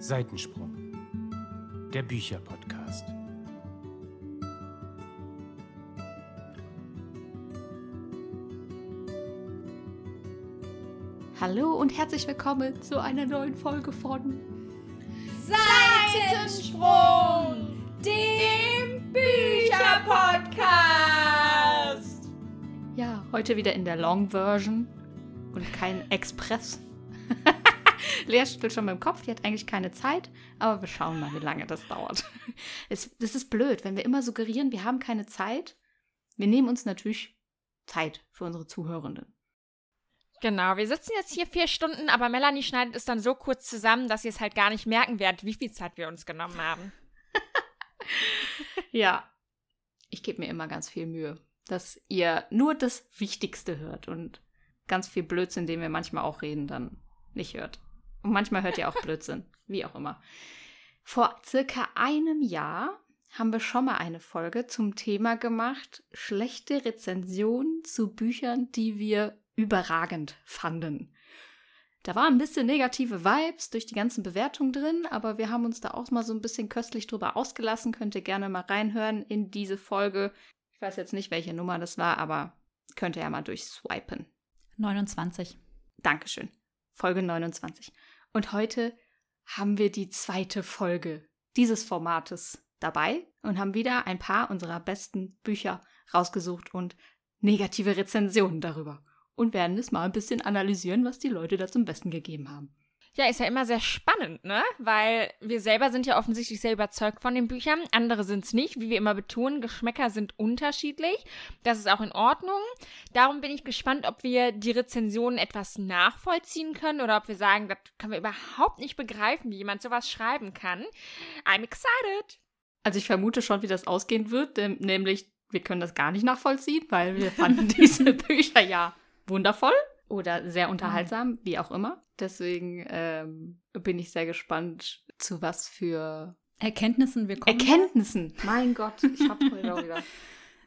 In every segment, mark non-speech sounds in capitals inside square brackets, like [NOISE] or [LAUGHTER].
Seitensprung, der Bücherpodcast. Hallo und herzlich willkommen zu einer neuen Folge von Seitensprung, dem Bücherpodcast. Ja, heute wieder in der Long Version und kein Express. Lea schüttelt schon mit dem Kopf, die hat eigentlich keine Zeit, aber wir schauen mal, wie lange das dauert. [LAUGHS] Es, das ist blöd, wenn wir immer suggerieren, wir haben keine Zeit. Wir nehmen uns natürlich Zeit für unsere Zuhörenden. Genau, wir sitzen jetzt hier vier Stunden, aber Melanie schneidet es dann so kurz zusammen, dass ihr es halt gar nicht merken werdet, wie viel Zeit wir uns genommen haben. [LAUGHS] ja, ich gebe mir immer ganz viel Mühe, dass ihr nur das Wichtigste hört und ganz viel Blödsinn, den wir manchmal auch reden, dann nicht hört. Und manchmal hört ihr auch Blödsinn, wie auch immer. Vor circa einem Jahr haben wir schon mal eine Folge zum Thema gemacht, schlechte Rezensionen zu Büchern, die wir überragend fanden. Da waren ein bisschen negative Vibes durch die ganzen Bewertungen drin, aber wir haben uns da auch mal so ein bisschen köstlich drüber ausgelassen. Könnt ihr gerne mal reinhören in diese Folge. Ich weiß jetzt nicht, welche Nummer das war, aber könnt ihr ja mal durchswipen. 29. Dankeschön. Folge 29. Und heute haben wir die zweite Folge dieses Formates dabei und haben wieder ein paar unserer besten Bücher rausgesucht und negative Rezensionen darüber und werden es mal ein bisschen analysieren, was die Leute da zum Besten gegeben haben. Ja, ist ja immer sehr spannend, ne? Weil wir selber sind ja offensichtlich sehr überzeugt von den Büchern. Andere sind es nicht. Wie wir immer betonen, Geschmäcker sind unterschiedlich. Das ist auch in Ordnung. Darum bin ich gespannt, ob wir die Rezensionen etwas nachvollziehen können oder ob wir sagen, das können wir überhaupt nicht begreifen, wie jemand sowas schreiben kann. I'm excited. Also ich vermute schon, wie das ausgehen wird, nämlich wir können das gar nicht nachvollziehen, weil wir fanden [LAUGHS] diese Bücher ja wundervoll oder sehr unterhaltsam, wie auch immer. Deswegen ähm, bin ich sehr gespannt, zu was für Erkenntnissen wir kommen. Erkenntnissen! Mein Gott, ich hab heute auch wieder. [LAUGHS]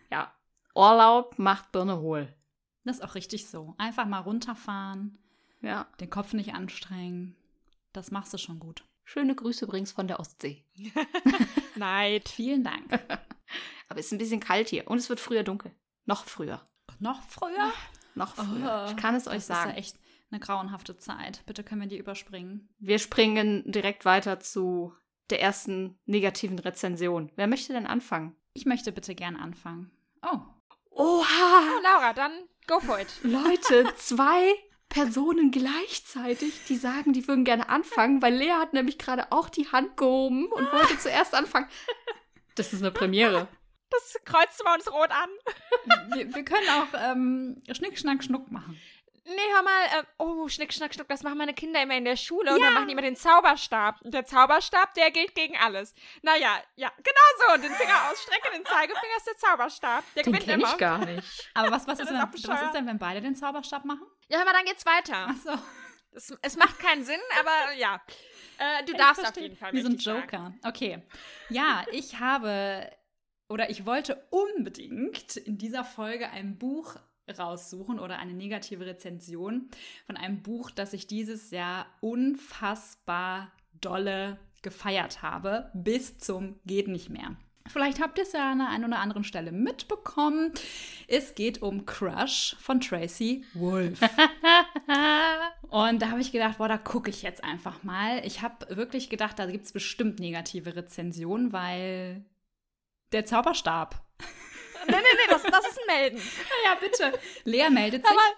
Ja, Urlaub macht Birne hohl. Das ist auch richtig so. Einfach mal runterfahren. Ja. Den Kopf nicht anstrengen. Das machst du schon gut. Schöne Grüße übrigens von der Ostsee. [LAUGHS] Neid. Vielen Dank. [LAUGHS] Aber es ist ein bisschen kalt hier und es wird früher dunkel. Noch früher. Noch früher? Noch früher. Oh, ich kann es euch sagen. Das ist ja echt eine grauenhafte Zeit. Bitte können wir die überspringen. Wir springen direkt weiter zu der ersten negativen Rezension. Wer möchte denn anfangen? Ich möchte bitte gern anfangen. Oh. Oha! Oh, Laura, dann go for it. Leute, [LAUGHS] zwei Personen gleichzeitig, die sagen, die würden gerne anfangen, weil Lea hat nämlich gerade auch die Hand gehoben und wollte zuerst anfangen. Das ist eine Premiere. Das kreuzen wir uns rot an. Wir, wir können auch ähm, Schnick, Schnack, Schnuck machen. Nee, hör mal, äh, oh, Schnick, Schnack, Schnuck, das machen meine Kinder immer in der Schule ja. und dann machen die immer den Zauberstab. Und der Zauberstab, der gilt gegen alles. Naja, ja, genau so. Den Finger ausstrecken, den Zeigefinger ist der Zauberstab. Der den gewinnt immer. ich gar nicht. [LAUGHS] Aber was, was, ist denn, was ist denn, wenn beide den Zauberstab machen? Ja, hör mal, dann geht's weiter. Ach so. Es, es macht keinen Sinn, aber ja. Äh, du ich darfst verstehe. auf jeden Fall. Wie so ein Joker. Sagen. Okay. Ja, ich habe oder ich wollte unbedingt in dieser Folge ein Buch raussuchen oder eine negative Rezension von einem Buch, das ich dieses Jahr unfassbar dolle gefeiert habe, bis zum geht nicht mehr. Vielleicht habt ihr es ja an der einen oder anderen Stelle mitbekommen. Es geht um Crush von Tracy Wolf. [LAUGHS] Und da habe ich gedacht, boah, da gucke ich jetzt einfach mal. Ich habe wirklich gedacht, da gibt es bestimmt negative Rezensionen, weil der Zauberstab. Nee, nee, nee, das, das ist ein Melden. ja, bitte. Lea meldet sich. Aber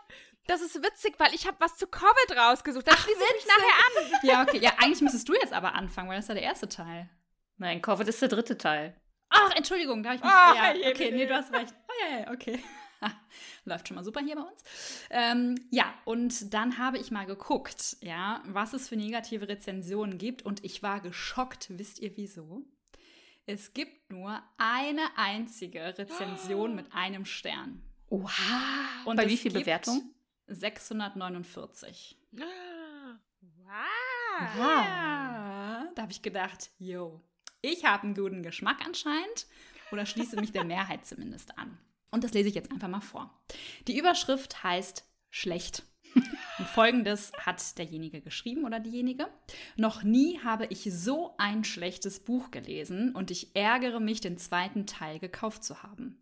das ist witzig, weil ich habe was zu Covid rausgesucht. Das schließe ich mich nachher an. Ja, okay. Ja, eigentlich müsstest du jetzt aber anfangen, weil das ist ja der erste Teil. Nein, Covid ist der dritte Teil. Ach, Entschuldigung, da habe ich mich. Oh, ja, hey, okay, nee, du hast recht. Oh, ja, ja, okay. [LAUGHS] Läuft schon mal super hier bei uns. Ähm, ja, und dann habe ich mal geguckt, ja, was es für negative Rezensionen gibt. Und ich war geschockt. Wisst ihr wieso? Es gibt nur eine einzige Rezension mit einem Stern. Oha. Und bei wie viel Bewertung? 649. wow. wow. Ja. Da habe ich gedacht, yo, ich habe einen guten Geschmack anscheinend oder schließe mich der [LAUGHS] Mehrheit zumindest an. Und das lese ich jetzt einfach mal vor. Die Überschrift heißt schlecht. Und folgendes hat derjenige geschrieben oder diejenige. Noch nie habe ich so ein schlechtes Buch gelesen und ich ärgere mich, den zweiten Teil gekauft zu haben.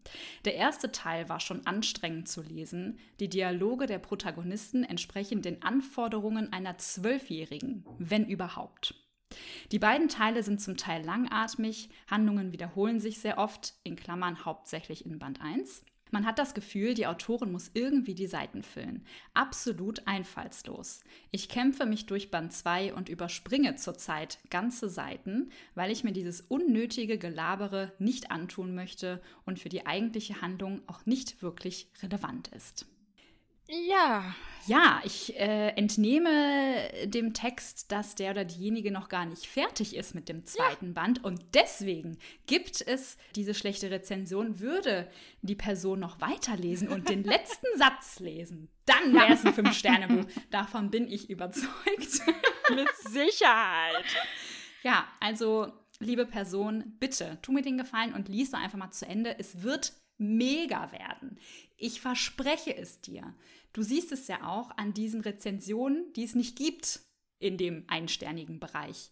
Der erste Teil war schon anstrengend zu lesen. Die Dialoge der Protagonisten entsprechen den Anforderungen einer Zwölfjährigen, wenn überhaupt. Die beiden Teile sind zum Teil langatmig, Handlungen wiederholen sich sehr oft, in Klammern hauptsächlich in Band 1. Man hat das Gefühl, die Autorin muss irgendwie die Seiten füllen. Absolut einfallslos. Ich kämpfe mich durch Band 2 und überspringe zurzeit ganze Seiten, weil ich mir dieses unnötige Gelabere nicht antun möchte und für die eigentliche Handlung auch nicht wirklich relevant ist. Ja. Ja, ich äh, entnehme dem Text, dass der oder diejenige noch gar nicht fertig ist mit dem zweiten ja. Band und deswegen gibt es diese schlechte Rezension. Würde die Person noch weiterlesen und den [LAUGHS] letzten Satz lesen, dann wäre es ein Fünf-Sterne-Buch. Davon bin ich überzeugt. [LAUGHS] mit Sicherheit. Ja, also liebe Person, bitte tu mir den Gefallen und lies doch einfach mal zu Ende. Es wird mega werden. Ich verspreche es dir. Du siehst es ja auch an diesen Rezensionen, die es nicht gibt in dem einsternigen Bereich.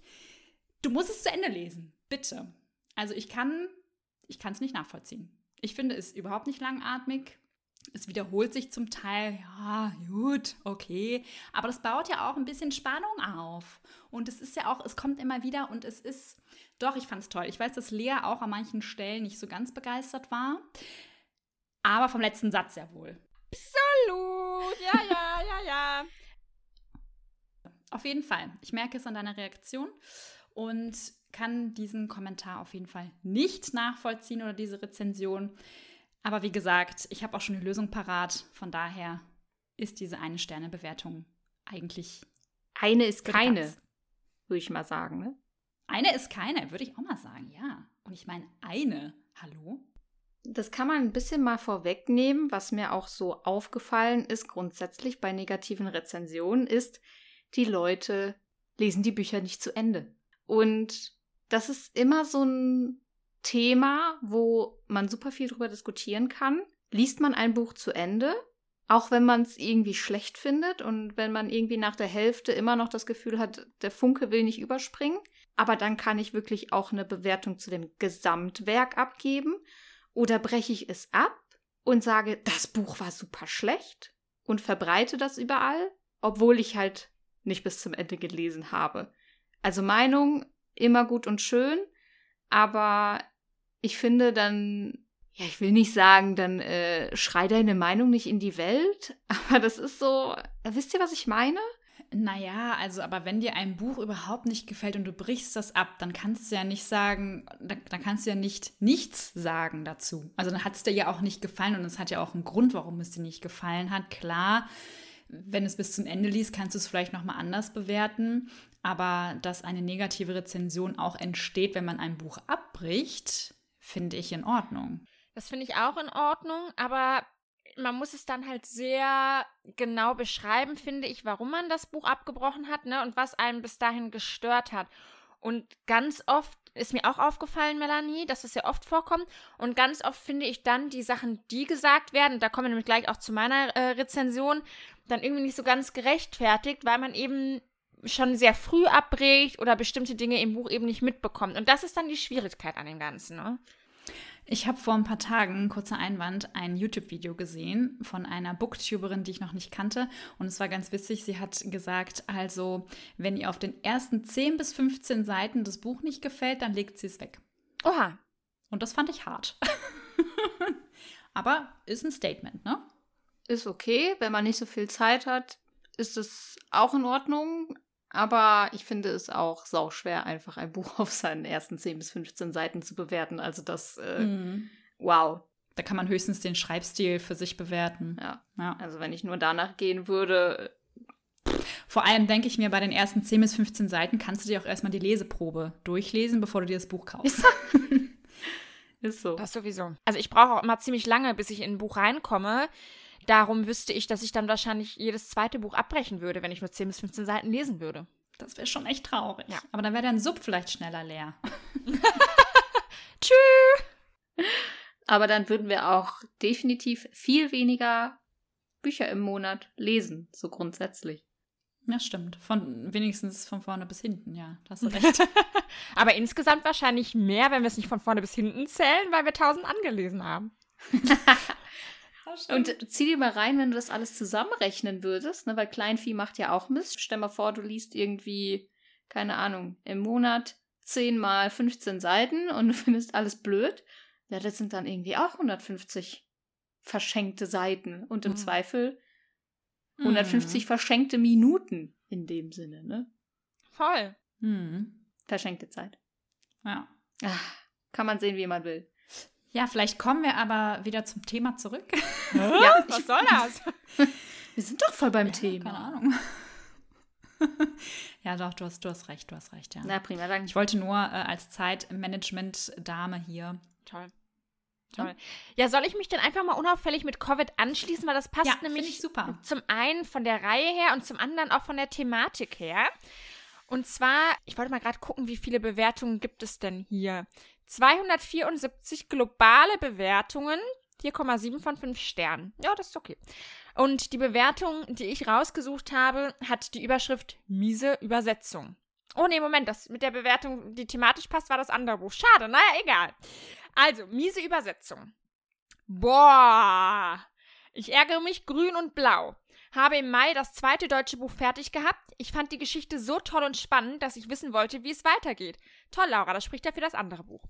Du musst es zu Ende lesen, bitte. Also ich kann ich kann es nicht nachvollziehen. Ich finde es überhaupt nicht langatmig. Es wiederholt sich zum Teil, ja, gut, okay. Aber das baut ja auch ein bisschen Spannung auf. Und es ist ja auch, es kommt immer wieder und es ist, doch, ich fand es toll. Ich weiß, dass Lea auch an manchen Stellen nicht so ganz begeistert war. Aber vom letzten Satz ja wohl. Absolut. Ja, ja, ja, ja. Auf jeden Fall. Ich merke es an deiner Reaktion und kann diesen Kommentar auf jeden Fall nicht nachvollziehen oder diese Rezension. Aber wie gesagt, ich habe auch schon eine Lösung parat. Von daher ist diese eine Sterne-Bewertung eigentlich. Eine ist keine, würde ich mal sagen. Ne? Eine ist keine, würde ich auch mal sagen, ja. Und ich meine eine. Hallo? Das kann man ein bisschen mal vorwegnehmen, was mir auch so aufgefallen ist, grundsätzlich bei negativen Rezensionen, ist, die Leute lesen die Bücher nicht zu Ende. Und das ist immer so ein Thema, wo man super viel drüber diskutieren kann. Liest man ein Buch zu Ende, auch wenn man es irgendwie schlecht findet und wenn man irgendwie nach der Hälfte immer noch das Gefühl hat, der Funke will nicht überspringen, aber dann kann ich wirklich auch eine Bewertung zu dem Gesamtwerk abgeben oder breche ich es ab und sage, das Buch war super schlecht und verbreite das überall, obwohl ich halt nicht bis zum Ende gelesen habe. Also Meinung immer gut und schön, aber ich finde dann, ja, ich will nicht sagen, dann äh, schrei deine Meinung nicht in die Welt, [LAUGHS] aber das ist so, wisst ihr, was ich meine? Naja, also, aber wenn dir ein Buch überhaupt nicht gefällt und du brichst das ab, dann kannst du ja nicht sagen, dann, dann kannst du ja nicht nichts sagen dazu. Also dann hat es dir ja auch nicht gefallen und es hat ja auch einen Grund, warum es dir nicht gefallen hat. Klar, wenn es bis zum Ende liest, kannst du es vielleicht nochmal anders bewerten. Aber dass eine negative Rezension auch entsteht, wenn man ein Buch abbricht, finde ich in Ordnung. Das finde ich auch in Ordnung, aber man muss es dann halt sehr genau beschreiben, finde ich, warum man das Buch abgebrochen hat, ne, und was einen bis dahin gestört hat. Und ganz oft ist mir auch aufgefallen, Melanie, dass es ja oft vorkommt. Und ganz oft finde ich dann die Sachen, die gesagt werden, da kommen wir nämlich gleich auch zu meiner äh, Rezension, dann irgendwie nicht so ganz gerechtfertigt, weil man eben schon sehr früh abbricht oder bestimmte Dinge im Buch eben nicht mitbekommt. Und das ist dann die Schwierigkeit an dem Ganzen, ne? Ich habe vor ein paar Tagen, kurzer Einwand, ein YouTube-Video gesehen von einer Booktuberin, die ich noch nicht kannte. Und es war ganz witzig. Sie hat gesagt, also, wenn ihr auf den ersten 10 bis 15 Seiten das Buch nicht gefällt, dann legt sie es weg. Oha. Und das fand ich hart. [LAUGHS] Aber ist ein Statement, ne? Ist okay. Wenn man nicht so viel Zeit hat, ist es auch in Ordnung. Aber ich finde es auch sauschwer, einfach ein Buch [LAUGHS] auf seinen ersten 10 bis 15 Seiten zu bewerten. Also das, äh, mhm. wow. Da kann man höchstens den Schreibstil für sich bewerten. Ja. ja. Also wenn ich nur danach gehen würde. Vor allem denke ich mir, bei den ersten 10 bis 15 Seiten kannst du dir auch erstmal die Leseprobe durchlesen, bevor du dir das Buch kaufst. Ist so. [LAUGHS] Das sowieso. Also ich brauche auch immer ziemlich lange, bis ich in ein Buch reinkomme. Darum wüsste ich, dass ich dann wahrscheinlich jedes zweite Buch abbrechen würde, wenn ich nur 10 bis 15 Seiten lesen würde. Das wäre schon echt traurig. Ja. Aber dann wäre dein Sub vielleicht schneller leer. [LAUGHS] Tschüss. Aber dann würden wir auch definitiv viel weniger Bücher im Monat lesen, so grundsätzlich. Ja, stimmt. Von wenigstens von vorne bis hinten, ja. Da hast du recht. [LAUGHS] Aber insgesamt wahrscheinlich mehr, wenn wir es nicht von vorne bis hinten zählen, weil wir tausend angelesen haben. [LAUGHS] Und zieh dir mal rein, wenn du das alles zusammenrechnen würdest, ne? weil Kleinvieh macht ja auch Mist. Stell mal vor, du liest irgendwie, keine Ahnung, im Monat 10 mal 15 Seiten und du [LAUGHS] findest alles blöd. Ja, das sind dann irgendwie auch 150 verschenkte Seiten und im Mhm. Zweifel 150 verschenkte Minuten in dem Sinne, ne? Voll. Hm. Verschenkte Zeit. Ja. Ah, kann man sehen, wie man will. Ja, vielleicht kommen wir aber wieder zum Thema zurück. [LAUGHS] Ja, was soll das? [LAUGHS] Wir sind doch voll beim Ja, Thema. Keine Ahnung. [LAUGHS] ja, doch, du hast, du hast recht, du hast recht, ja. Na prima, dann Ich wollte nur äh, als Zeitmanagement-Dame hier. Toll. Toll. Ja, soll ich mich denn einfach mal unauffällig mit Covid anschließen, weil das passt ja, nämlich ich super. zum einen von der Reihe her und zum anderen auch von der Thematik her. Und zwar, ich wollte mal gerade gucken, wie viele Bewertungen gibt es denn hier? 274 globale Bewertungen, 4,7 von 5 Sternen. Ja, das ist okay. Und die Bewertung, die ich rausgesucht habe, hat die Überschrift miese Übersetzung. Oh nee, Moment, das mit der Bewertung, die thematisch passt, war das andere Buch. Schade, naja, egal. Also, miese Übersetzung. Boah. Ich ärgere mich grün und blau. Habe im Mai das zweite deutsche Buch fertig gehabt. Ich fand die Geschichte so toll und spannend, dass ich wissen wollte, wie es weitergeht. Toll, Laura, das spricht ja für das andere Buch.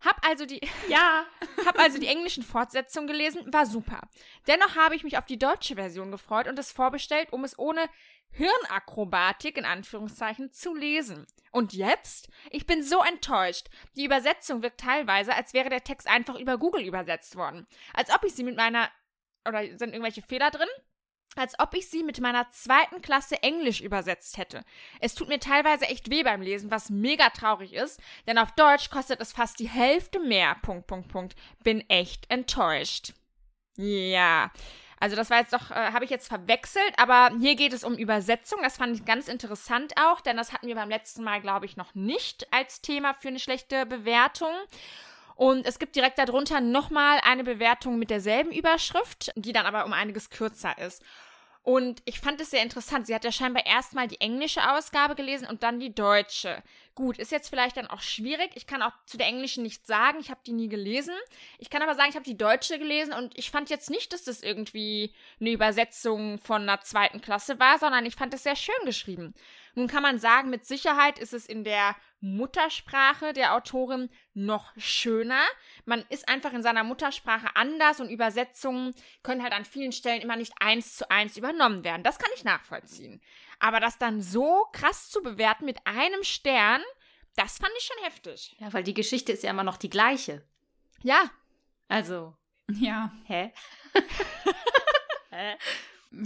Hab also die, [LAUGHS] Ja. hab also die englischen Fortsetzungen gelesen, war super. Dennoch habe ich mich auf die deutsche Version gefreut und es vorbestellt, um es ohne Hirnakrobatik in Anführungszeichen zu lesen. Und jetzt? Ich bin so enttäuscht. Die Übersetzung wirkt teilweise, als wäre der Text einfach über Google übersetzt worden. Als ob ich sie mit meiner oder sind irgendwelche Fehler drin? Als ob ich sie mit meiner zweiten Klasse Englisch übersetzt hätte. Es tut mir teilweise echt weh beim Lesen, was mega traurig ist, denn auf Deutsch kostet es fast die Hälfte mehr. Punkt, Punkt, Punkt. Bin echt enttäuscht. Ja. Also das war jetzt doch, äh, habe ich jetzt verwechselt, aber hier geht es um Übersetzung. Das fand ich ganz interessant auch, denn das hatten wir beim letzten Mal, glaube ich, noch nicht als Thema für eine schlechte Bewertung. Und es gibt direkt darunter nochmal eine Bewertung mit derselben Überschrift, die dann aber um einiges kürzer ist. Und ich fand es sehr interessant. Sie hat ja scheinbar erstmal die englische Ausgabe gelesen und dann die deutsche. Gut, ist jetzt vielleicht dann auch schwierig. Ich kann auch zu der englischen nichts sagen. Ich habe die nie gelesen. Ich kann aber sagen, ich habe die deutsche gelesen und ich fand jetzt nicht, dass das irgendwie eine Übersetzung von einer zweiten Klasse war, sondern ich fand es sehr schön geschrieben. Nun kann man sagen, mit Sicherheit ist es in der Muttersprache der Autorin noch schöner. Man ist einfach in seiner Muttersprache anders und Übersetzungen können halt an vielen Stellen immer nicht eins zu eins übernommen werden. Das kann ich nachvollziehen. Aber das dann so krass zu bewerten mit einem Stern, das fand ich schon heftig. Ja, weil die Geschichte ist ja immer noch die gleiche. Ja, Also, Ja. hä? [LAUGHS] hä?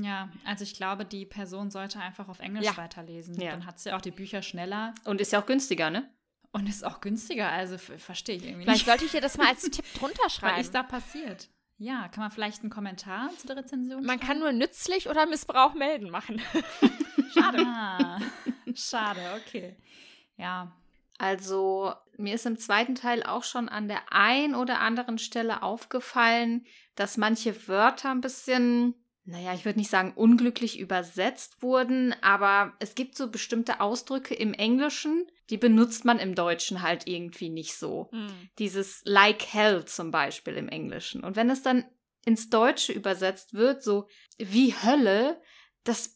Ja, also ich glaube, die Person sollte einfach auf Englisch Ja. weiterlesen. Ja. Dann hat sie auch die Bücher schneller Und ist ja auch günstiger, ne? und ist auch günstiger. Also verstehe ich irgendwie vielleicht nicht, sollte ich dir das mal als [LAUGHS] Tipp drunter was schreiben. ist da passiert. Ja, kann man vielleicht einen Kommentar zu der Rezension Man kann nur nützlich oder Missbrauch melden machen. [LAUGHS] Schade. Ah, [LAUGHS] schade, okay. Ja, Also, mir ist im zweiten Teil auch schon an der ein oder anderen Stelle aufgefallen, dass manche Wörter ein bisschen, naja, ich würde nicht sagen unglücklich übersetzt wurden, aber es gibt so bestimmte Ausdrücke im Englischen, die benutzt man im Deutschen halt irgendwie nicht so. Dieses like hell zum Beispiel im Englischen. Und wenn es dann ins Deutsche übersetzt wird, so wie Hölle, das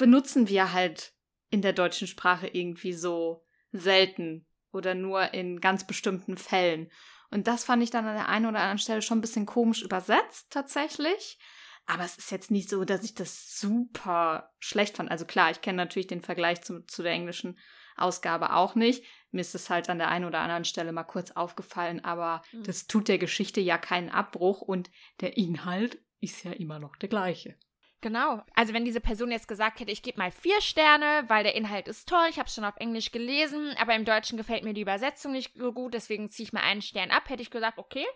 benutzen wir halt in der deutschen Sprache irgendwie so selten oder nur in ganz bestimmten Fällen. Und das fand ich dann an der einen oder anderen Stelle schon ein bisschen komisch übersetzt, tatsächlich. Aber es ist jetzt nicht so, dass ich das super schlecht fand. Also klar, ich kenne natürlich den Vergleich zu, zu der englischen Ausgabe auch nicht. Mir ist es halt an der einen oder anderen Stelle mal kurz aufgefallen, aber Mhm. das tut der Geschichte ja keinen Abbruch und der Inhalt ist ja immer noch der gleiche. Genau. Also wenn diese Person jetzt gesagt hätte, ich gebe mal vier Sterne, weil der Inhalt ist toll, ich habe es schon auf Englisch gelesen, aber im Deutschen gefällt mir die Übersetzung nicht so gut, deswegen ziehe ich mal einen Stern ab, hätte ich gesagt, okay,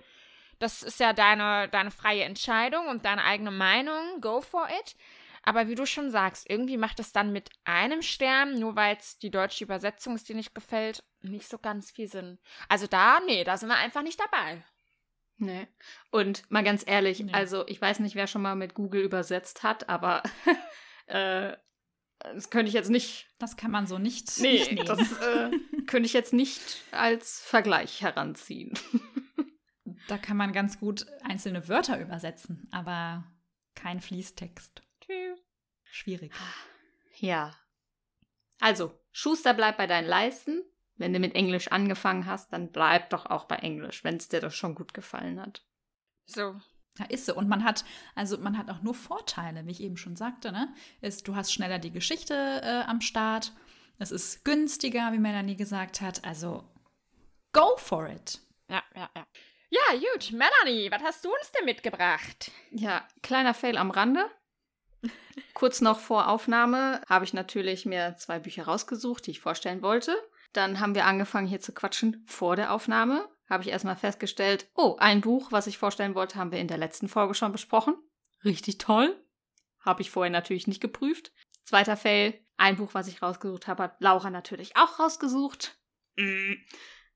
das ist ja deine, deine freie Entscheidung und deine eigene Meinung, go for it. Aber wie du schon sagst, irgendwie macht es dann mit einem Stern, nur weil es die deutsche Übersetzung ist, die nicht gefällt, nicht so ganz viel Sinn. Also da, nee, da sind wir einfach nicht dabei. Nee. Und mal ganz ehrlich, Nee. also ich weiß nicht, wer schon mal mit Google übersetzt hat, aber [LAUGHS] äh, das könnte ich jetzt nicht. Das kann man so nicht, nicht Nee, nehmen. das äh, [LAUGHS] könnte ich jetzt nicht als Vergleich heranziehen. [LAUGHS] Da kann man ganz gut einzelne Wörter übersetzen, aber kein Fließtext. Tschüss. Schwierig. Ja. Also, Schuster bleibt bei deinen Leisten. Wenn du mit Englisch angefangen hast, dann bleib doch auch bei Englisch, wenn es dir doch schon gut gefallen hat. So. Ja, ist so. Und man hat, also man hat auch nur Vorteile, wie ich eben schon sagte, ne? Ist, du hast schneller die Geschichte äh, am Start. Es ist günstiger, wie Melanie gesagt hat. Also go for it. Ja, ja, ja. Ja, gut. Melanie, was hast du uns denn mitgebracht? Ja, kleiner Fail am Rande. Kurz noch vor Aufnahme habe ich natürlich mir zwei Bücher rausgesucht, die ich vorstellen wollte. Dann haben wir angefangen hier zu quatschen vor der Aufnahme. Habe ich erstmal festgestellt, oh, ein Buch, was ich vorstellen wollte, haben wir in der letzten Folge schon besprochen. Richtig toll. Habe ich vorher natürlich nicht geprüft. Zweiter Fail, ein Buch, was ich rausgesucht habe, hat Laura natürlich auch rausgesucht. Mm.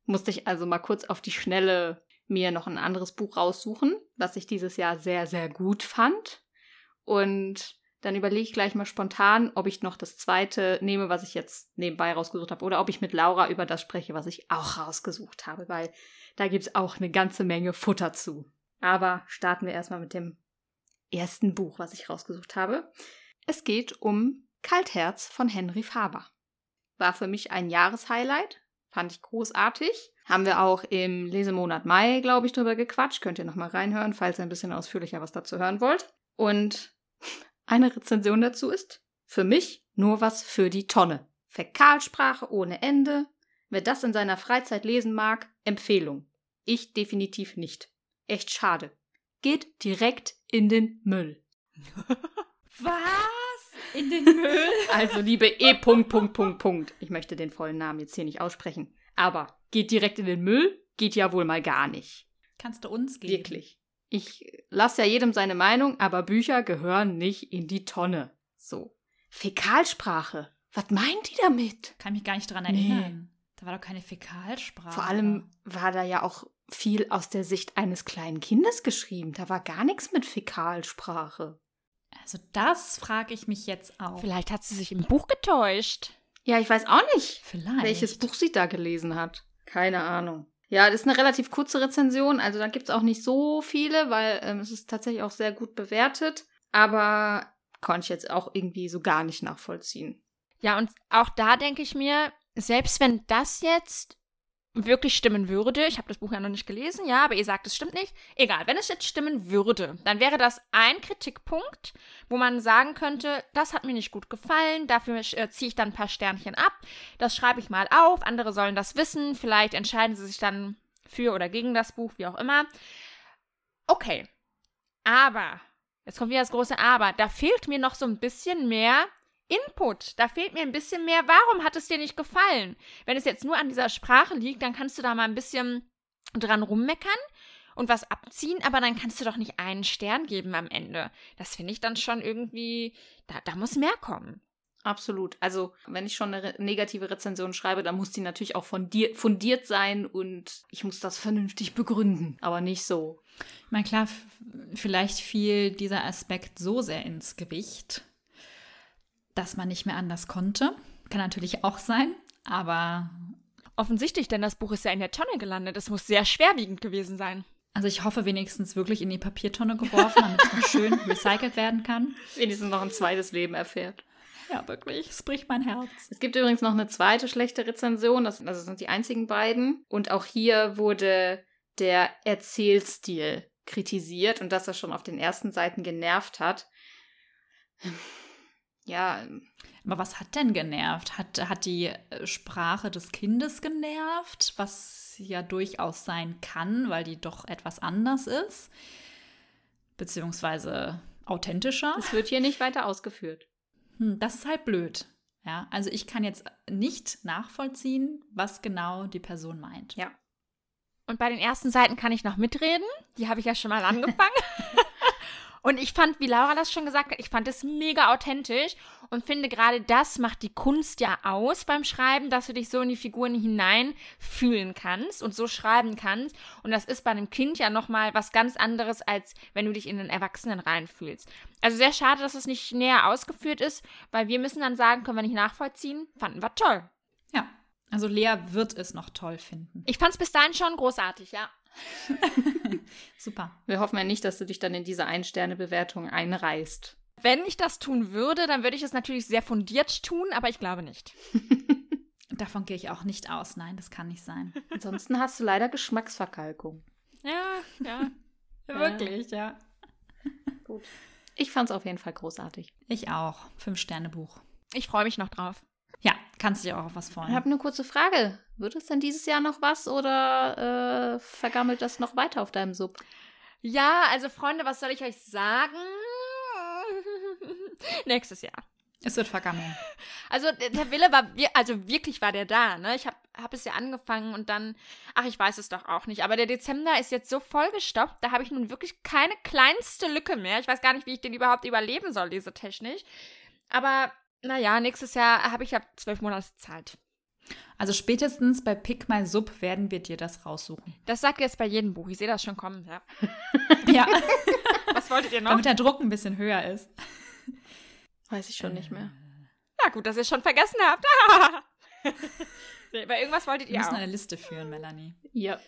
Musste ich also mal kurz auf die Schnelle mir noch ein anderes Buch raussuchen, was ich dieses Jahr sehr, sehr gut fand. Und dann überlege ich gleich mal spontan, ob ich noch das zweite nehme, was ich jetzt nebenbei rausgesucht habe, oder ob ich mit Laura über das spreche, was ich auch rausgesucht habe, weil da gibt es auch eine ganze Menge Futter zu. Aber starten wir erstmal mit dem ersten Buch, was ich rausgesucht habe. Es geht um Kaltherz von Henry Faber. War für mich ein Jahreshighlight, fand ich großartig. Haben wir auch im Lesemonat Mai, glaube ich, drüber gequatscht. Könnt ihr nochmal reinhören, falls ihr ein bisschen ausführlicher was dazu hören wollt. Und eine Rezension dazu ist, für mich nur was für die Tonne. Fäkalsprache ohne Ende. Wer das in seiner Freizeit lesen mag, Empfehlung. Ich definitiv nicht. Echt schade. Geht direkt in den Müll. [LAUGHS] Was? In den [LAUGHS] Müll? Also liebe E. Punkt, Punkt, Punkt, Punkt. Ich möchte den vollen Namen jetzt hier nicht aussprechen. Aber geht direkt in den Müll? Geht ja wohl mal gar nicht. Kannst du uns geben? Wirklich. Ich lasse ja jedem seine Meinung, aber Bücher gehören nicht in die Tonne. So. Fäkalsprache. Was meint die damit? Kann mich gar nicht dran Nee. erinnern. Da war doch keine Fäkalsprache. Vor allem war da ja auch viel aus der Sicht eines kleinen Kindes geschrieben. Da war gar nichts mit Fäkalsprache. Also das frage ich mich jetzt auch. Vielleicht hat sie sich im Buch getäuscht. Ja, ich weiß auch nicht, Vielleicht. welches Buch sie da gelesen hat. Keine Ahnung. Ja, das ist eine relativ kurze Rezension, also da gibt es auch nicht so viele, weil ähm, es ist tatsächlich auch sehr gut bewertet. Aber konnte ich jetzt auch irgendwie so gar nicht nachvollziehen. Ja, und auch da denke ich mir, selbst wenn das jetzt wirklich stimmen würde, ich habe das Buch ja noch nicht gelesen, ja, aber ihr sagt, es stimmt nicht. Egal, wenn es jetzt stimmen würde, dann wäre das ein Kritikpunkt, wo man sagen könnte, das hat mir nicht gut gefallen, dafür äh, ziehe ich dann ein paar Sternchen ab, das schreibe ich mal auf, andere sollen das wissen, vielleicht entscheiden sie sich dann für oder gegen das Buch, wie auch immer. Okay, aber, jetzt kommt wieder das große Aber, da fehlt mir noch so ein bisschen mehr Input. Da fehlt mir ein bisschen mehr. Warum hat es dir nicht gefallen? Wenn es jetzt nur an dieser Sprache liegt, dann kannst du da mal ein bisschen dran rummeckern und was abziehen, aber dann kannst du doch nicht einen Stern geben am Ende. Das finde ich dann schon irgendwie, da, da muss mehr kommen. Absolut. Also, wenn ich schon eine re negative Rezension schreibe, dann muss die natürlich auch fundiert, fundiert sein und ich muss das vernünftig begründen, aber nicht so. Ich meine, klar, vielleicht fiel dieser Aspekt so sehr ins Gewicht, dass man nicht mehr anders konnte. Kann natürlich auch sein, aber Offensichtlich, denn das Buch ist ja in der Tonne gelandet. Es muss sehr schwerwiegend gewesen sein. also ich hoffe wenigstens wirklich in die Papiertonne geworfen, damit es noch schön [LAUGHS] recycelt werden kann. Wenigstens noch ein zweites Leben erfährt. Ja, wirklich, es bricht mein Herz. Es gibt übrigens noch eine zweite schlechte Rezension, das, also das sind die einzigen beiden. Und auch hier wurde der Erzählstil kritisiert und dass er schon auf den ersten Seiten genervt hat. Ja, Aber was hat denn genervt? Hat, hat die äh, Sprache des Kindes genervt, was ja durchaus sein kann, weil die doch etwas anders ist, beziehungsweise authentischer? es wird hier nicht weiter ausgeführt. Hm, das ist halt blöd. Ja, also ich kann jetzt nicht nachvollziehen, was genau die Person meint. Ja. Und bei den ersten Seiten kann ich noch mitreden. Die habe ich ja schon mal angefangen. [LAUGHS] Und ich fand, wie Laura das schon gesagt hat, ich fand es mega authentisch und finde gerade das macht die Kunst ja aus beim Schreiben, dass du dich so in die Figuren hineinfühlen kannst und so schreiben kannst. Und das ist bei einem Kind ja nochmal was ganz anderes, als wenn du dich in einen Erwachsenen reinfühlst. Also sehr schade, dass es nicht näher ausgeführt ist, weil wir müssen dann sagen, können wir nicht nachvollziehen, fanden wir toll. Ja, also Lea wird es noch toll finden. Ich fand es bis dahin schon großartig, ja. [LAUGHS] Super. Wir hoffen ja nicht, dass du dich dann in diese Ein-Sterne-Bewertung einreißt. Wenn ich das tun würde, dann würde ich es natürlich sehr fundiert tun, aber ich glaube nicht. [LAUGHS] Davon gehe ich auch nicht aus. Nein, das kann nicht sein. Ansonsten hast du leider Geschmacksverkalkung. Ja, ja. [LAUGHS] Wirklich, ja. Gut. Ich fand es auf jeden Fall großartig. Ich auch. Fünf-Sterne-Buch. Ich freue mich noch drauf. Kannst du dir auch auf was Ich freuen. habe eine kurze Frage. Wird es denn dieses Jahr noch was oder äh, vergammelt das noch weiter auf deinem Sub? Ja, also Freunde, was soll ich euch sagen? [LAUGHS] Nächstes Jahr. Es wird vergammeln. Also der- Wille war, wir- also wirklich war der da, ne? Ich habe hab es ja angefangen und dann, ach, ich weiß es doch auch nicht, aber der Dezember ist jetzt so vollgestopft, da habe ich nun wirklich keine kleinste Lücke mehr. Ich weiß gar nicht, wie ich den überhaupt überleben soll, diese technisch. Aber naja, nächstes Jahr habe ich ja zwölf Monate Zeit. Also spätestens bei Pick My Sub werden wir dir das raussuchen. Das sagt ihr jetzt bei jedem Buch. Ich sehe das schon kommen, ja. [LAUGHS] Ja, [LAUGHS] Was wolltet ihr noch? damit der Druck ein bisschen höher ist. Weiß ich schon nicht mehr. Ja, gut, dass ihr es schon vergessen habt. [LAUGHS] Bei irgendwas wolltet Wir ihr müssen auch. eine Liste führen, Melanie. Ja.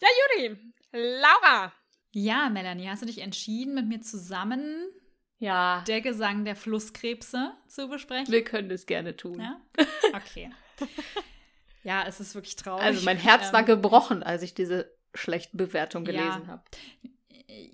Ja, Juri. Laura. Ja, Melanie, hast du dich entschieden, mit mir zusammen Ja. der Gesang der Flusskrebse zu besprechen? Wir können das gerne tun. Ja? Okay. [LAUGHS] ja, es ist wirklich traurig. Also mein Herz war Ähm, gebrochen, als ich diese schlechten Bewertungen Ja. gelesen habe.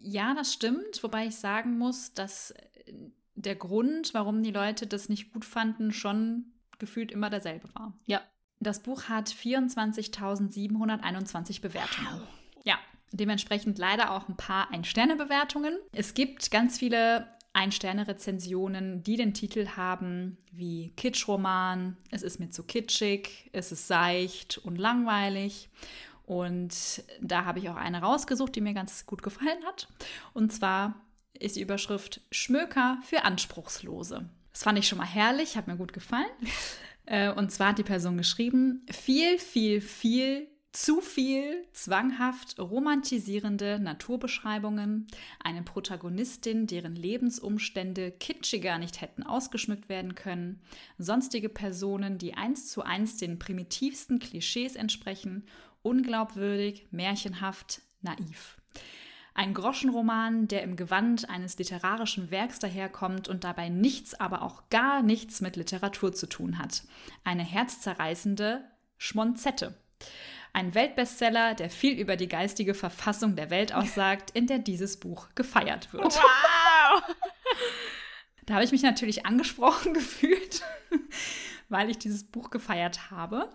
Ja, das stimmt, wobei ich sagen muss, dass äh, der Grund, warum die Leute das nicht gut fanden, schon gefühlt immer derselbe war. Ja. Das Buch hat 24.721 Bewertungen. Ja, dementsprechend leider auch ein paar Ein-Sterne-Bewertungen. Es gibt ganz viele Ein-Sterne-Rezensionen, die den Titel haben wie Kitschroman, es ist mir zu kitschig, es ist seicht und langweilig. Und da habe ich auch eine rausgesucht, die mir ganz gut gefallen hat. Und zwar ist die Überschrift Schmöker für Anspruchslose. Das fand ich schon mal herrlich, hat mir gut gefallen. [LAUGHS] Äh, Und zwar hat die Person geschrieben, viel, viel, viel, zu viel, zwanghaft romantisierende Naturbeschreibungen, eine Protagonistin, deren Lebensumstände kitschiger nicht hätten ausgeschmückt werden können, sonstige Personen, die eins zu eins den primitivsten Klischees entsprechen, unglaubwürdig, märchenhaft, naiv. Ein Groschenroman, der im Gewand eines literarischen Werks daherkommt und dabei nichts, aber auch gar nichts mit Literatur zu tun hat. Eine herzzerreißende Schmonzette. Ein Weltbestseller, der viel über die geistige Verfassung der Welt aussagt, in der dieses Buch gefeiert wird. Wow. [LAUGHS] Da habe ich mich natürlich angesprochen [LAUGHS] gefühlt, weil ich dieses Buch gefeiert habe.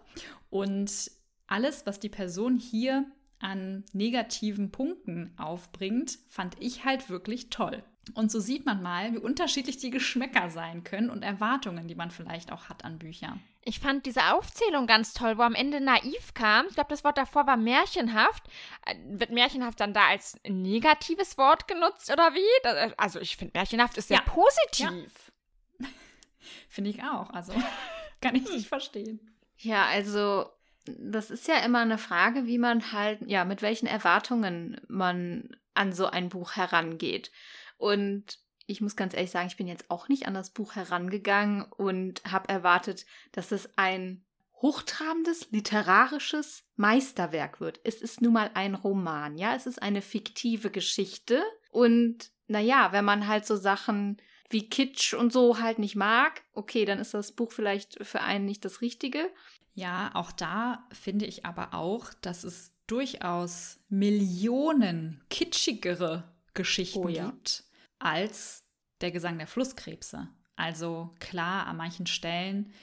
Und alles, was die Person hier an negativen Punkten aufbringt, fand ich halt wirklich toll. Und so sieht man mal, wie unterschiedlich die Geschmäcker sein können und Erwartungen, die man vielleicht auch hat an Bücher. Ich fand diese Aufzählung ganz toll, wo am Ende naiv kam. Ich glaube, das Wort davor war märchenhaft. Äh, Wird märchenhaft dann da als negatives Wort genutzt oder wie? Da- Also ich finde, märchenhaft ist sehr Ja. positiv. [LAUGHS] Finde ich auch. Also [LAUGHS] kann ich nicht verstehen. Ja, also das ist ja immer eine Frage, wie man halt, ja, mit welchen Erwartungen man an so ein Buch herangeht. Und ich muss ganz ehrlich sagen, ich bin jetzt auch nicht an das Buch herangegangen und habe erwartet, dass es ein hochtrabendes literarisches Meisterwerk wird. Es ist nun mal ein Roman, ja, es ist eine fiktive Geschichte und naja, wenn man halt so Sachen wie Kitsch und so halt nicht mag, okay, dann ist das Buch vielleicht für einen nicht das Richtige. Ja, auch da finde ich aber auch, dass es durchaus Millionen kitschigere Geschichten Oh ja. gibt als der Gesang der Flusskrebse. Also klar, an manchen Stellen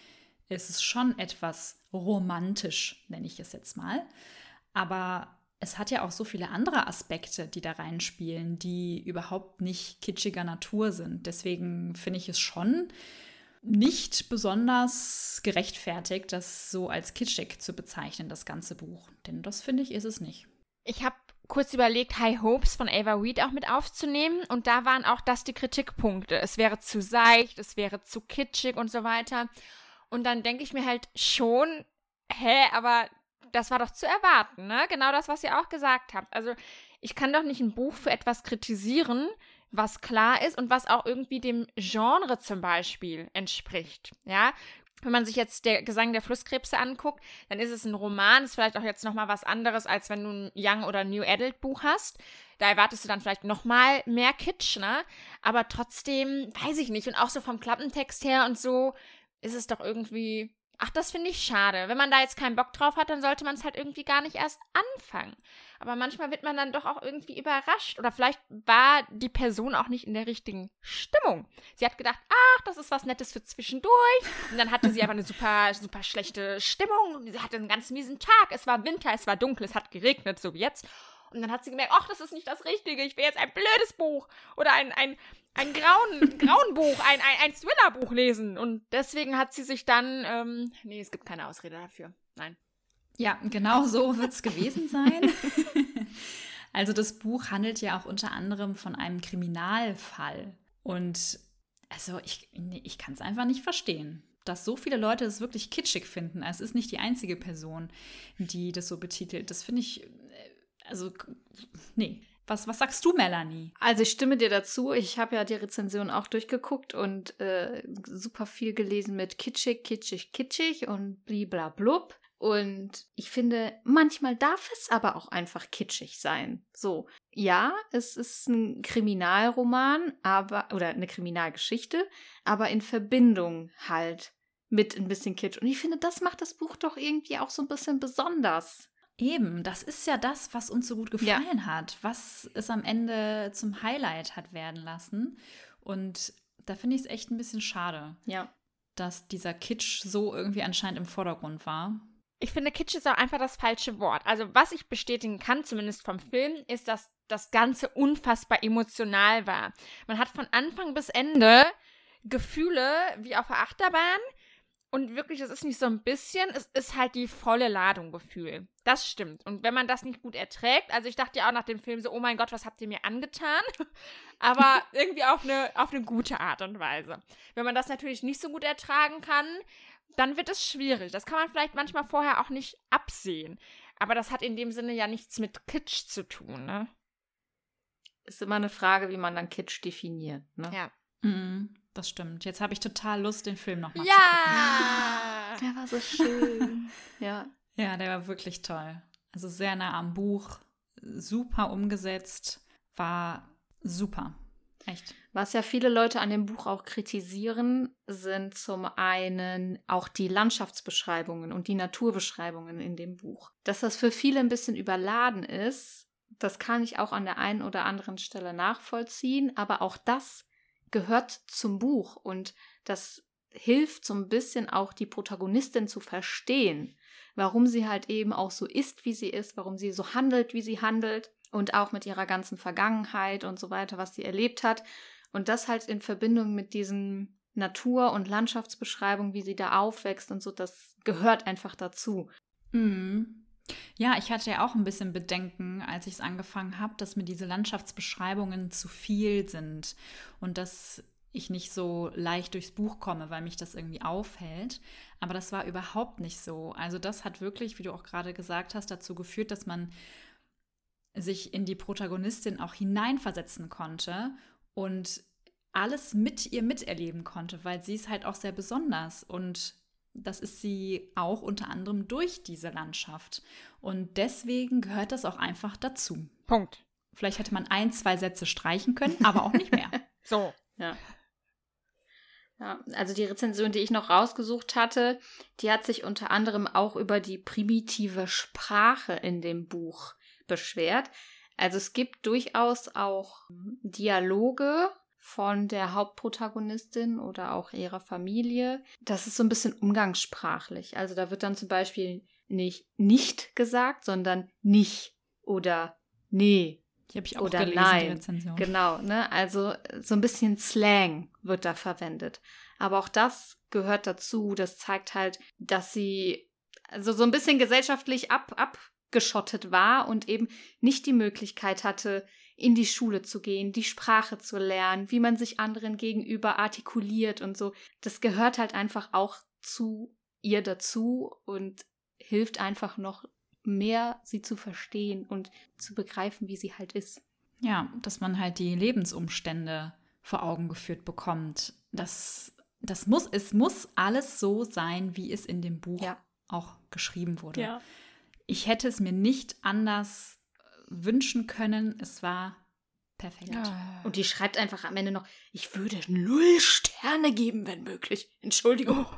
ist es schon etwas romantisch, nenne ich es jetzt mal. Aber es hat ja auch so viele andere Aspekte, die da reinspielen, die überhaupt nicht kitschiger Natur sind. Deswegen finde ich es schon nicht besonders gerechtfertigt, das so als kitschig zu bezeichnen, das ganze Buch. Denn das finde ich ist es nicht. Ich habe kurz überlegt, High Hopes von Ava Reed auch mit aufzunehmen. Und da waren auch das die Kritikpunkte. Es wäre zu seicht, es wäre zu kitschig und so weiter. Und dann denke ich mir halt schon, hä, aber das war doch zu erwarten, ne? Genau das, was ihr auch gesagt habt. Also ich kann doch nicht ein Buch für etwas kritisieren, was klar ist und was auch irgendwie dem Genre zum Beispiel entspricht. Ja, wenn man sich jetzt der Gesang der Flusskrebse anguckt, dann ist es ein Roman, ist vielleicht auch jetzt nochmal was anderes, als wenn du ein Young oder New Adult Buch hast. Da erwartest du dann vielleicht nochmal mehr Kitsch, ne? Aber trotzdem, weiß ich nicht. Und auch so vom Klappentext her und so ist es doch irgendwie Ach, das finde ich schade. Wenn man da jetzt keinen Bock drauf hat, dann sollte man es halt irgendwie gar nicht erst anfangen. Aber manchmal wird man dann doch auch irgendwie überrascht. Oder vielleicht war die Person auch nicht in der richtigen Stimmung. Sie hat gedacht, ach, das ist was Nettes für zwischendurch. Und dann hatte sie aber eine super, super schlechte Stimmung. Sie hatte einen ganz miesen Tag. Es war Winter, es war dunkel, es hat geregnet, so wie jetzt. Und dann hat sie gemerkt, ach, das ist nicht das Richtige. Ich will jetzt ein blödes Buch oder ein, ein, ein grauen, grauen Buch, ein, ein, ein Thriller-Buch lesen. Und deswegen hat sie sich dann, ähm, nee, es gibt keine Ausrede dafür. Nein. Ja, genau so wird es gewesen sein. [LAUGHS] also das Buch handelt ja auch unter anderem von einem Kriminalfall. Und also ich, ich kann es einfach nicht verstehen, dass so viele Leute es wirklich kitschig finden. Es ist nicht die einzige Person, die das so betitelt. Das finde ich, äh, also, nee. Was, was sagst du, Melanie? Also ich stimme dir dazu. Ich habe ja die Rezension auch durchgeguckt und äh, super viel gelesen mit kitschig, kitschig, kitschig und bliblablub. Und ich finde, manchmal darf es aber auch einfach kitschig sein. So, ja, es ist ein Kriminalroman, aber oder eine Kriminalgeschichte, aber in Verbindung halt mit ein bisschen Kitsch. Und ich finde, das macht das Buch doch irgendwie auch so ein bisschen besonders. Eben, das ist ja das, was uns so gut gefallen ja. hat, was es am Ende zum Highlight hat werden lassen. Und da finde ich es echt ein bisschen schade, ja. dass dieser Kitsch so irgendwie anscheinend im Vordergrund war. Ich finde, Kitsch ist auch einfach das falsche Wort. Also, was ich bestätigen kann, zumindest vom Film, ist, dass das Ganze unfassbar emotional war. Man hat von Anfang bis Ende Gefühle wie auf der Achterbahn, und wirklich, es ist nicht so ein bisschen, es ist halt die volle Ladung Gefühl. Das stimmt. Und wenn man das nicht gut erträgt, also ich dachte ja auch nach dem Film so, oh mein Gott, was habt ihr mir angetan? [LAUGHS] Aber irgendwie auf eine, auf eine gute Art und Weise. Wenn man das natürlich nicht so gut ertragen kann, dann wird es schwierig. Das kann man vielleicht manchmal vorher auch nicht absehen. Aber das hat in dem Sinne ja nichts mit Kitsch zu tun, ne? Ist immer eine Frage, wie man dann Kitsch definiert, ne? Ja. Mhm. Das stimmt. Jetzt habe ich total Lust, den Film nochmal ja! zu gucken. [LAUGHS] Der war so schön. ja. Ja, der war wirklich toll. Also sehr nah am Buch, super umgesetzt, war super. Echt. Was ja viele Leute an dem Buch auch kritisieren, sind zum einen auch die Landschaftsbeschreibungen und die Naturbeschreibungen in dem Buch. Dass das für viele ein bisschen überladen ist, das kann ich auch an der einen oder anderen Stelle nachvollziehen, aber auch das gehört zum Buch und das hilft so ein bisschen auch die Protagonistin zu verstehen, warum sie halt eben auch so ist, wie sie ist, warum sie so handelt, wie sie handelt und auch mit ihrer ganzen Vergangenheit und so weiter, was sie erlebt hat und das halt in Verbindung mit diesen Natur- und Landschaftsbeschreibungen, wie sie da aufwächst und so, das gehört einfach dazu. Mhm. Ja, ich hatte ja auch ein bisschen Bedenken, als ich es angefangen habe, dass mir diese Landschaftsbeschreibungen zu viel sind und dass ich nicht so leicht durchs Buch komme, weil mich das irgendwie aufhält. Aber das war überhaupt nicht so. Also das hat wirklich, wie du auch gerade gesagt hast, dazu geführt, dass man sich in die Protagonistin auch hineinversetzen konnte und alles mit ihr miterleben konnte, weil sie ist halt auch sehr besonders und das ist sie auch unter anderem durch diese Landschaft. Und deswegen gehört das auch einfach dazu. Punkt. Vielleicht hätte man ein, zwei Sätze streichen können, aber auch nicht mehr. [LAUGHS] so. Ja. Ja, also die Rezension, die ich noch rausgesucht hatte, die hat sich unter anderem auch über die primitive Sprache in dem Buch beschwert. Also es gibt durchaus auch Dialoge von der Hauptprotagonistin oder auch ihrer Familie. Das ist so ein bisschen umgangssprachlich. Also da wird dann zum Beispiel nicht nicht gesagt, sondern nicht oder nee. Die habe ich auch oder gelesen, nein. die Rezension. Genau, ne? Also so ein bisschen Slang wird da verwendet. Aber auch das gehört dazu. Das zeigt halt, dass sie also so ein bisschen gesellschaftlich ab, ab abgeschottet war und eben nicht die Möglichkeit hatte, in die Schule zu gehen, die Sprache zu lernen, wie man sich anderen gegenüber artikuliert und so. Das gehört halt einfach auch zu ihr dazu und hilft einfach noch mehr, sie zu verstehen und zu begreifen, wie sie halt ist. Ja, dass man halt die Lebensumstände vor Augen geführt bekommt. Das, das muss, es muss alles so sein, wie es in dem Buch ja. auch geschrieben wurde. Ja. Ich hätte es mir nicht anders wünschen können. Es war perfekt. Ja. Und die schreibt einfach am Ende noch, ich würde null Sterne geben, wenn möglich. Entschuldigung. Oh,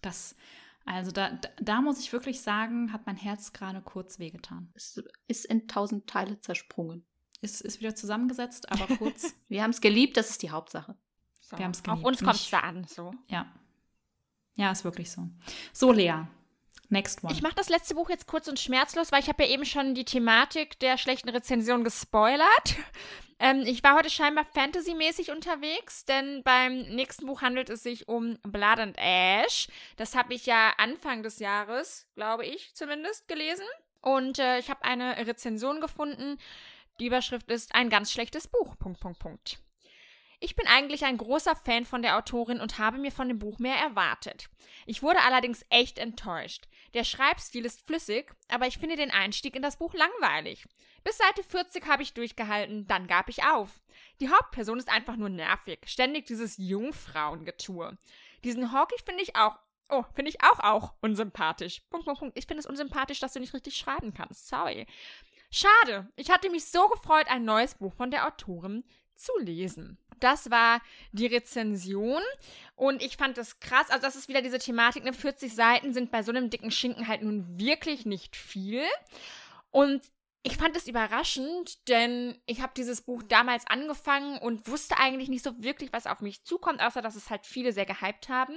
das, also da, da, da, muss ich wirklich sagen, hat mein Herz gerade kurz wehgetan. Es ist in tausend Teile zersprungen. Ist, ist wieder zusammengesetzt, aber kurz. [LAUGHS] Wir haben es geliebt, das ist die Hauptsache. So. Wir haben es geliebt. Auf uns kommt es da an, so. Ja. Ja, ist wirklich so. So, Lea, Next one. Ich mache das letzte Buch jetzt kurz und schmerzlos, weil ich habe ja eben schon die Thematik der schlechten Rezension gespoilert. [LAUGHS] Ähm, ich war heute scheinbar fantasymäßig unterwegs, denn beim nächsten Buch handelt es sich um Blood and Ash. Das habe ich ja Anfang des Jahres, glaube ich zumindest, gelesen. Und äh, ich habe eine Rezension gefunden. Die Überschrift ist ein ganz schlechtes Buch. Punkt, Punkt, Punkt. Ich bin eigentlich ein großer Fan von der Autorin und habe mir von dem Buch mehr erwartet. Ich wurde allerdings echt enttäuscht. Der Schreibstil ist flüssig, aber ich finde den Einstieg in das Buch langweilig. Bis Seite 40 habe ich durchgehalten, dann gab ich auf. Die Hauptperson ist einfach nur nervig, ständig dieses Jungfrauengetue. Diesen Hawkey finde ich auch Oh, finde ich auch auch unsympathisch. Punkt, Punkt, Punkt. Ich finde es unsympathisch, dass du nicht richtig schreiben kannst. Sorry. Schade. Ich hatte mich so gefreut, ein neues Buch von der Autorin zu lesen. Das war die Rezension. Und ich fand das krass. Also, das ist wieder diese Thematik. Ne? 40 Seiten sind bei so einem dicken Schinken halt nun wirklich nicht viel. Und ich fand es überraschend, denn ich habe dieses Buch damals angefangen und wusste eigentlich nicht so wirklich, was auf mich zukommt, außer dass es halt viele sehr gehypt haben.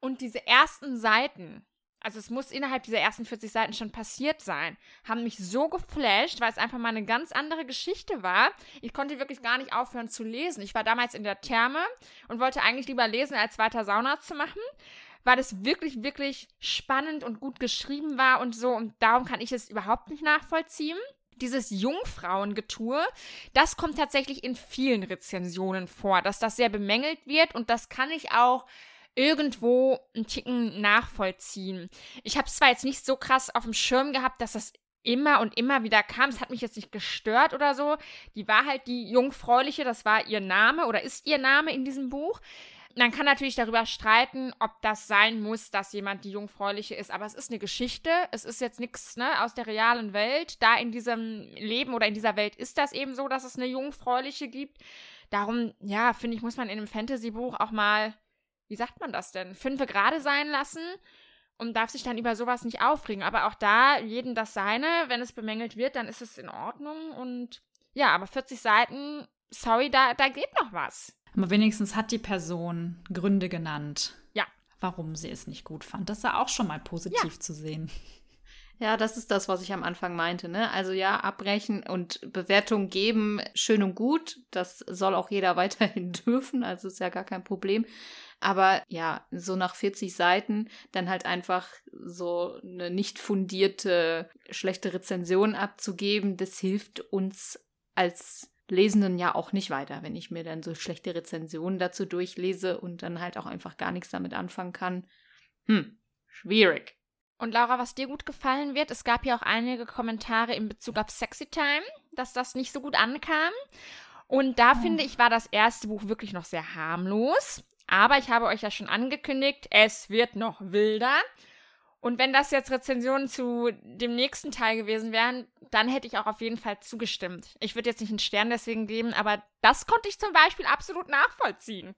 Und diese ersten Seiten also es muss innerhalb dieser ersten 40 Seiten schon passiert sein, haben mich so geflasht, weil es einfach mal eine ganz andere Geschichte war. Ich konnte wirklich gar nicht aufhören zu lesen. Ich war damals in der Therme und wollte eigentlich lieber lesen, als weiter Sauna zu machen, weil es wirklich, wirklich spannend und gut geschrieben war und so. Und darum kann ich es überhaupt nicht nachvollziehen dieses Jungfrauengetue, das kommt tatsächlich in vielen Rezensionen vor, dass das sehr bemängelt wird und das kann ich auch irgendwo einen Ticken nachvollziehen. Ich habe es zwar jetzt nicht so krass auf dem Schirm gehabt, dass das immer und immer wieder kam. Es hat mich jetzt nicht gestört oder so. Die war halt die Jungfräuliche, das war ihr Name oder ist ihr Name in diesem Buch. Man kann natürlich darüber streiten, ob das sein muss, dass jemand die Jungfräuliche ist, aber es ist eine Geschichte. Es ist jetzt nichts ne, aus der realen Welt. Da in diesem Leben oder in dieser Welt ist das eben so, dass es eine Jungfräuliche gibt. Darum, ja, finde ich, muss man in einem Fantasy-Buch auch mal wie sagt man das denn, fünfe gerade sein lassen und darf sich dann über sowas nicht aufregen. Aber auch da, jeden das seine. Wenn es bemängelt wird, dann ist es in Ordnung. Und ja, aber 40 Seiten, sorry, da, da geht noch was. Aber wenigstens hat die Person Gründe genannt. Ja. Warum sie es nicht gut fand. Das ist ja auch schon mal positiv ja. zu sehen. Ja, das ist das, was ich am Anfang meinte. Ne? Also ja, abbrechen und Bewertung geben, schön und gut. Das soll auch jeder [LAUGHS] weiterhin dürfen. Also ist ja gar kein Problem. Aber ja, so nach 40 Seiten dann halt einfach so eine nicht fundierte, schlechte Rezension abzugeben, das hilft uns als Lesenden ja auch nicht weiter, wenn ich mir dann so schlechte Rezensionen dazu durchlese und dann halt auch einfach gar nichts damit anfangen kann. Hm, schwierig. Und Laura, was dir gut gefallen wird, es gab ja auch einige Kommentare in Bezug auf Sexy Time, dass das nicht so gut ankam. Und da oh. finde ich, war das erste Buch wirklich noch sehr harmlos. Aber ich habe euch ja schon angekündigt, es wird noch wilder. Und wenn das jetzt Rezensionen zu dem nächsten Teil gewesen wären, dann hätte ich auch auf jeden Fall zugestimmt. Ich würde jetzt nicht einen Stern deswegen geben, aber das konnte ich zum Beispiel absolut nachvollziehen.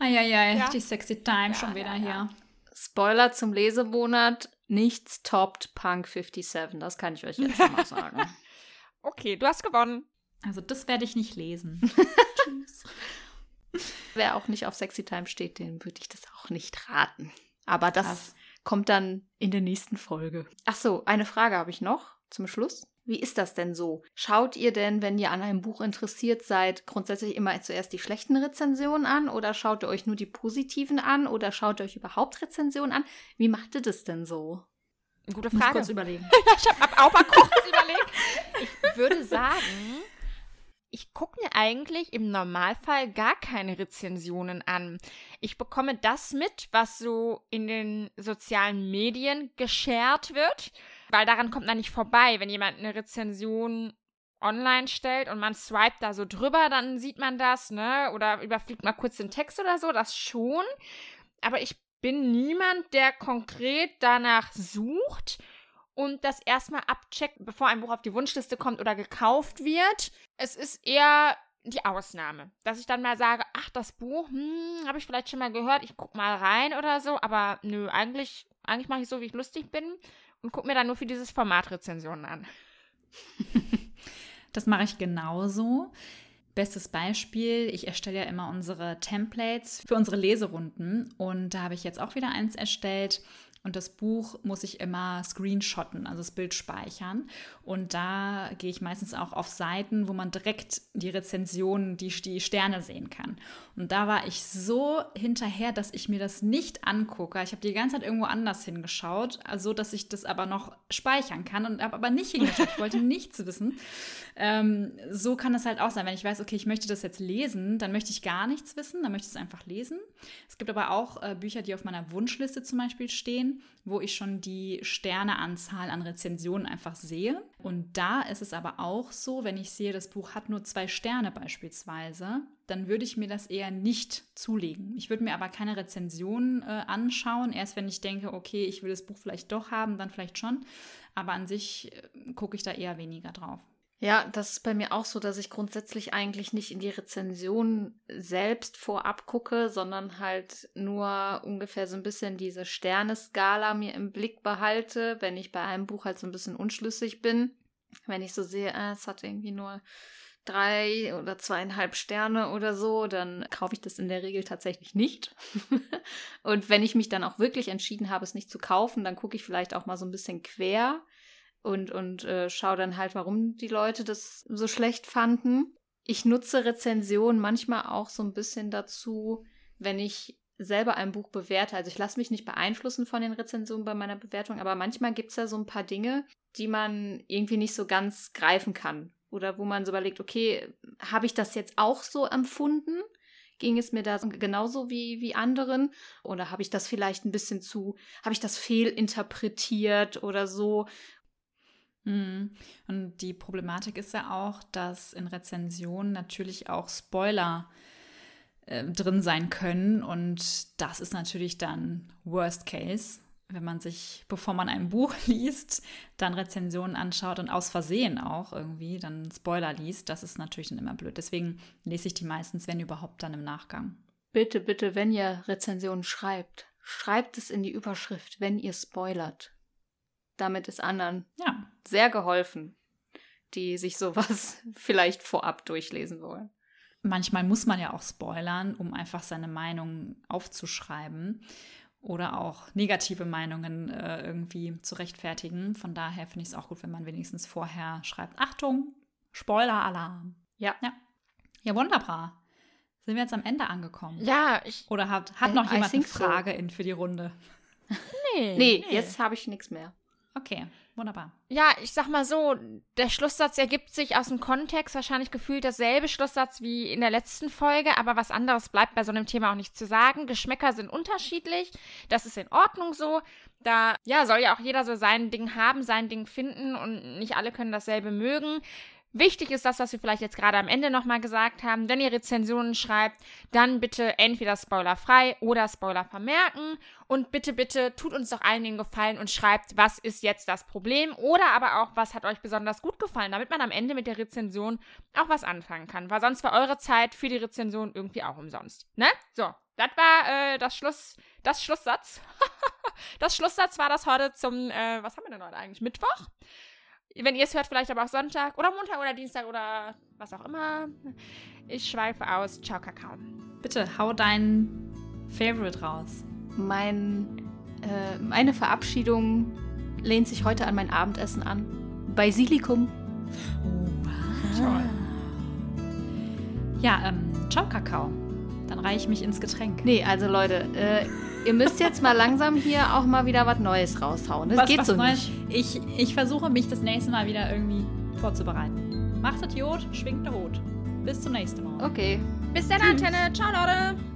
Eieiei, ja. die sexy Time ja, schon wieder ja, hier. Spoiler zum Lesemonat, nichts toppt Punk 57. Das kann ich euch jetzt schon mal sagen. [LAUGHS] okay, du hast gewonnen. Also das werde ich nicht lesen. [LAUGHS] Tschüss. [LAUGHS] Wer auch nicht auf Sexy Time steht, dem würde ich das auch nicht raten. Aber das Krass. kommt dann in der nächsten Folge. Ach so, eine Frage habe ich noch zum Schluss. Wie ist das denn so? Schaut ihr denn, wenn ihr an einem Buch interessiert seid, grundsätzlich immer zuerst die schlechten Rezensionen an oder schaut ihr euch nur die positiven an oder schaut ihr euch überhaupt Rezensionen an? Wie macht ihr das denn so? Gute Ich muss Frage. kurz überlegen. [LAUGHS] ich habe auch mal kurz [LAUGHS] überlegt. Ich würde sagen, ich gucke mir eigentlich im Normalfall gar keine Rezensionen an. Ich bekomme das mit, was so in den sozialen Medien geshared wird, weil daran kommt man nicht vorbei. Wenn jemand eine Rezension online stellt und man swiped da so drüber, dann sieht man das, ne? Oder überfliegt mal kurz den Text oder so, das schon. Aber ich bin niemand, der konkret danach sucht und das erstmal abcheckt, bevor ein Buch auf die Wunschliste kommt oder gekauft wird. Es ist eher die Ausnahme, dass ich dann mal sage, ach, das Buch, hm, habe ich vielleicht schon mal gehört, ich guck mal rein oder so, aber nö, eigentlich, eigentlich mache ich so, wie ich lustig bin und gucke mir dann nur für dieses Format Rezensionen an. Das mache ich genauso. Bestes Beispiel, ich erstelle ja immer unsere Templates für unsere Leserunden und da habe ich jetzt auch wieder eins erstellt. Und das Buch muss ich immer screenshotten, also das Bild speichern. Und da gehe ich meistens auch auf Seiten, wo man direkt die Rezensionen, die, die Sterne sehen kann. Und da war ich so hinterher, dass ich mir das nicht angucke. Ich habe die ganze Zeit irgendwo anders hingeschaut, also dass ich das aber noch speichern kann und habe aber nicht hingeschaut. Ich wollte nichts wissen. Ähm, so kann es halt auch sein, wenn ich weiß, okay, ich möchte das jetzt lesen, dann möchte ich gar nichts wissen, dann möchte ich es einfach lesen. Es gibt aber auch äh, Bücher, die auf meiner Wunschliste zum Beispiel stehen, wo ich schon die Sterneanzahl an Rezensionen einfach sehe. Und da ist es aber auch so, wenn ich sehe, das Buch hat nur zwei Sterne beispielsweise, dann würde ich mir das eher nicht zulegen. Ich würde mir aber keine Rezensionen äh, anschauen, erst wenn ich denke, okay, ich will das Buch vielleicht doch haben, dann vielleicht schon. Aber an sich äh, gucke ich da eher weniger drauf. Ja, das ist bei mir auch so, dass ich grundsätzlich eigentlich nicht in die Rezension selbst vorab gucke, sondern halt nur ungefähr so ein bisschen diese Sterneskala mir im Blick behalte, wenn ich bei einem Buch halt so ein bisschen unschlüssig bin. Wenn ich so sehe, äh, es hat irgendwie nur drei oder zweieinhalb Sterne oder so, dann kaufe ich das in der Regel tatsächlich nicht. [LAUGHS] Und wenn ich mich dann auch wirklich entschieden habe, es nicht zu kaufen, dann gucke ich vielleicht auch mal so ein bisschen quer und, und äh, schaue dann halt, warum die Leute das so schlecht fanden. Ich nutze Rezensionen manchmal auch so ein bisschen dazu, wenn ich selber ein Buch bewerte. Also ich lasse mich nicht beeinflussen von den Rezensionen bei meiner Bewertung, aber manchmal gibt es da so ein paar Dinge, die man irgendwie nicht so ganz greifen kann. Oder wo man so überlegt, okay, habe ich das jetzt auch so empfunden? Ging es mir da genauso wie, wie anderen? Oder habe ich das vielleicht ein bisschen zu, habe ich das fehlinterpretiert oder so? Mhm. Und die Problematik ist ja auch, dass in Rezensionen natürlich auch Spoiler äh, drin sein können. Und das ist natürlich dann Worst Case, wenn man sich, bevor man ein Buch [LAUGHS] liest, dann Rezensionen anschaut und aus Versehen auch irgendwie dann Spoiler liest. Das ist natürlich dann immer blöd. Deswegen lese ich die meistens, wenn überhaupt, dann im Nachgang. Bitte, bitte, wenn ihr Rezensionen schreibt, schreibt es in die Überschrift, wenn ihr spoilert. Damit ist anderen Ja, sehr geholfen, die sich sowas [LAUGHS] vielleicht vorab durchlesen wollen. manchmal muss man ja auch spoilern, um einfach seine Meinung aufzuschreiben oder auch negative Meinungen äh, irgendwie zu rechtfertigen. Von daher finde ich es auch gut, wenn man wenigstens vorher schreibt, Achtung, Spoiler-Alarm. Ja. ja. Ja, wunderbar. Sind wir jetzt am Ende angekommen? Ja, ich. Oder hat, hat noch I jemand eine think so. Frage in, für die Runde? [LAUGHS] Nee. Nee, jetzt habe ich nichts mehr. Okay, wunderbar. Ja, ich sag mal so, der Schlusssatz ergibt sich aus dem Kontext, wahrscheinlich gefühlt dasselbe Schlusssatz wie in der letzten Folge, aber was anderes bleibt bei so einem Thema auch nicht zu sagen. Geschmäcker sind unterschiedlich, das ist in Ordnung so. Da, ja, soll ja auch jeder so sein Ding haben, sein Ding finden und nicht alle können dasselbe mögen. Wichtig ist das, was wir vielleicht jetzt gerade am Ende nochmal gesagt haben. Wenn ihr Rezensionen schreibt, dann bitte entweder spoilerfrei oder Spoiler vermerken. Und bitte, bitte tut uns doch allen den Gefallen und schreibt, was ist jetzt das Problem oder aber auch, was hat euch besonders gut gefallen, damit man am Ende mit der Rezension auch was anfangen kann. Weil sonst war eure Zeit für die Rezension irgendwie auch umsonst. Ne? So, das war äh, das Schluss, das Schlusssatz. [LAUGHS] das Schlusssatz war das heute zum, äh, was haben wir denn heute eigentlich? Mittwoch? Wenn ihr es hört, vielleicht aber auch Sonntag oder Montag oder Dienstag oder was auch immer. Ich schweife aus. Ciao, Kakao. Bitte hau dein Favorite raus. Mein, äh, meine Verabschiedung lehnt sich heute an mein Abendessen an. Basilikum. Toll. Ja, ähm, ciao Kakao. Dann reiche ich mich ins Getränk. Nee, also Leute, äh, ihr müsst jetzt mal langsam hier auch mal wieder was Neues raushauen. Das was, geht was so Neues. nicht. Ich, ich versuche mich das nächste Mal wieder irgendwie vorzubereiten. Macht das Jod, schwingt der Hut. Bis zum nächsten Mal. Okay. Bis dann, Antenne. Ciao, Leute.